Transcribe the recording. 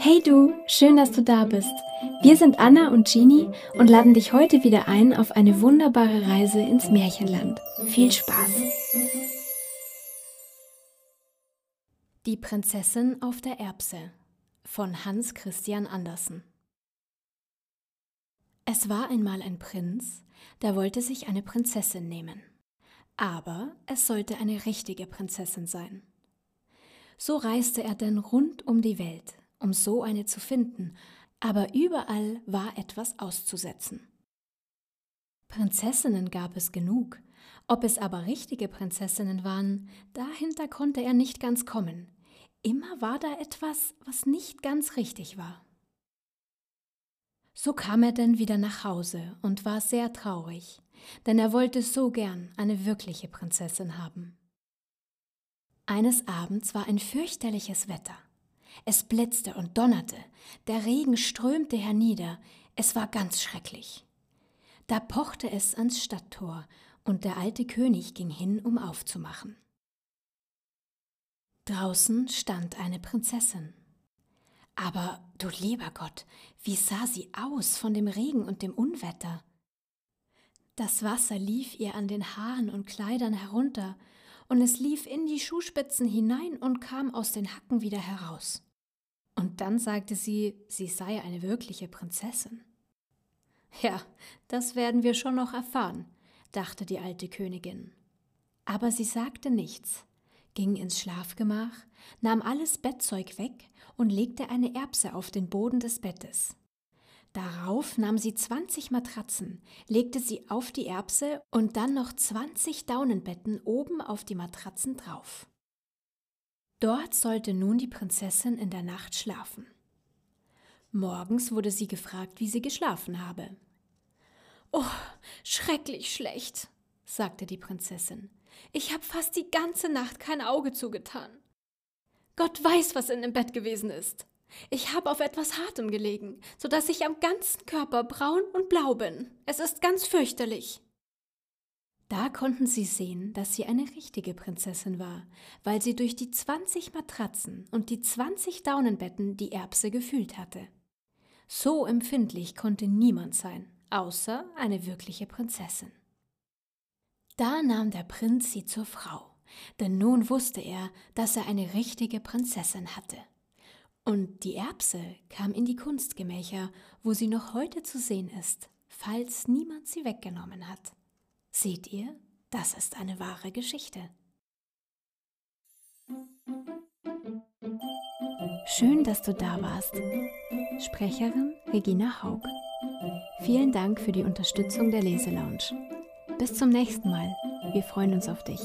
Hey du, schön, dass du da bist. Wir sind Anna und Genie und laden dich heute wieder ein auf eine wunderbare Reise ins Märchenland. Viel Spaß! Die Prinzessin auf der Erbse von Hans Christian Andersen Es war einmal ein Prinz, der wollte sich eine Prinzessin nehmen. Aber es sollte eine richtige Prinzessin sein. So reiste er denn rund um die Welt, um so eine zu finden, aber überall war etwas auszusetzen. Prinzessinnen gab es genug, ob es aber richtige Prinzessinnen waren, dahinter konnte er nicht ganz kommen. Immer war da etwas, was nicht ganz richtig war. So kam er denn wieder nach Hause und war sehr traurig, denn er wollte so gern eine wirkliche Prinzessin haben. Eines Abends war ein fürchterliches Wetter. Es blitzte und donnerte, der Regen strömte hernieder, es war ganz schrecklich. Da pochte es ans Stadttor, und der alte König ging hin, um aufzumachen. Draußen stand eine Prinzessin. Aber du lieber Gott, wie sah sie aus von dem Regen und dem Unwetter? Das Wasser lief ihr an den Haaren und Kleidern herunter, und es lief in die Schuhspitzen hinein und kam aus den Hacken wieder heraus. Und dann sagte sie, sie sei eine wirkliche Prinzessin. Ja, das werden wir schon noch erfahren, dachte die alte Königin. Aber sie sagte nichts, ging ins Schlafgemach, nahm alles Bettzeug weg und legte eine Erbse auf den Boden des Bettes. Darauf nahm sie 20 Matratzen, legte sie auf die Erbse und dann noch 20 Daunenbetten oben auf die Matratzen drauf. Dort sollte nun die Prinzessin in der Nacht schlafen. Morgens wurde sie gefragt, wie sie geschlafen habe. Oh, schrecklich schlecht, sagte die Prinzessin. Ich habe fast die ganze Nacht kein Auge zugetan. Gott weiß, was in dem Bett gewesen ist. Ich habe auf etwas Hartem gelegen, so dass ich am ganzen Körper braun und blau bin. Es ist ganz fürchterlich. Da konnten sie sehen, dass sie eine richtige Prinzessin war, weil sie durch die zwanzig Matratzen und die zwanzig Daunenbetten die Erbse gefühlt hatte. So empfindlich konnte niemand sein, außer eine wirkliche Prinzessin. Da nahm der Prinz sie zur Frau, denn nun wusste er, dass er eine richtige Prinzessin hatte. Und die Erbse kam in die Kunstgemächer, wo sie noch heute zu sehen ist, falls niemand sie weggenommen hat. Seht ihr, das ist eine wahre Geschichte. Schön, dass du da warst. Sprecherin Regina Haug. Vielen Dank für die Unterstützung der Leselounge. Bis zum nächsten Mal. Wir freuen uns auf dich.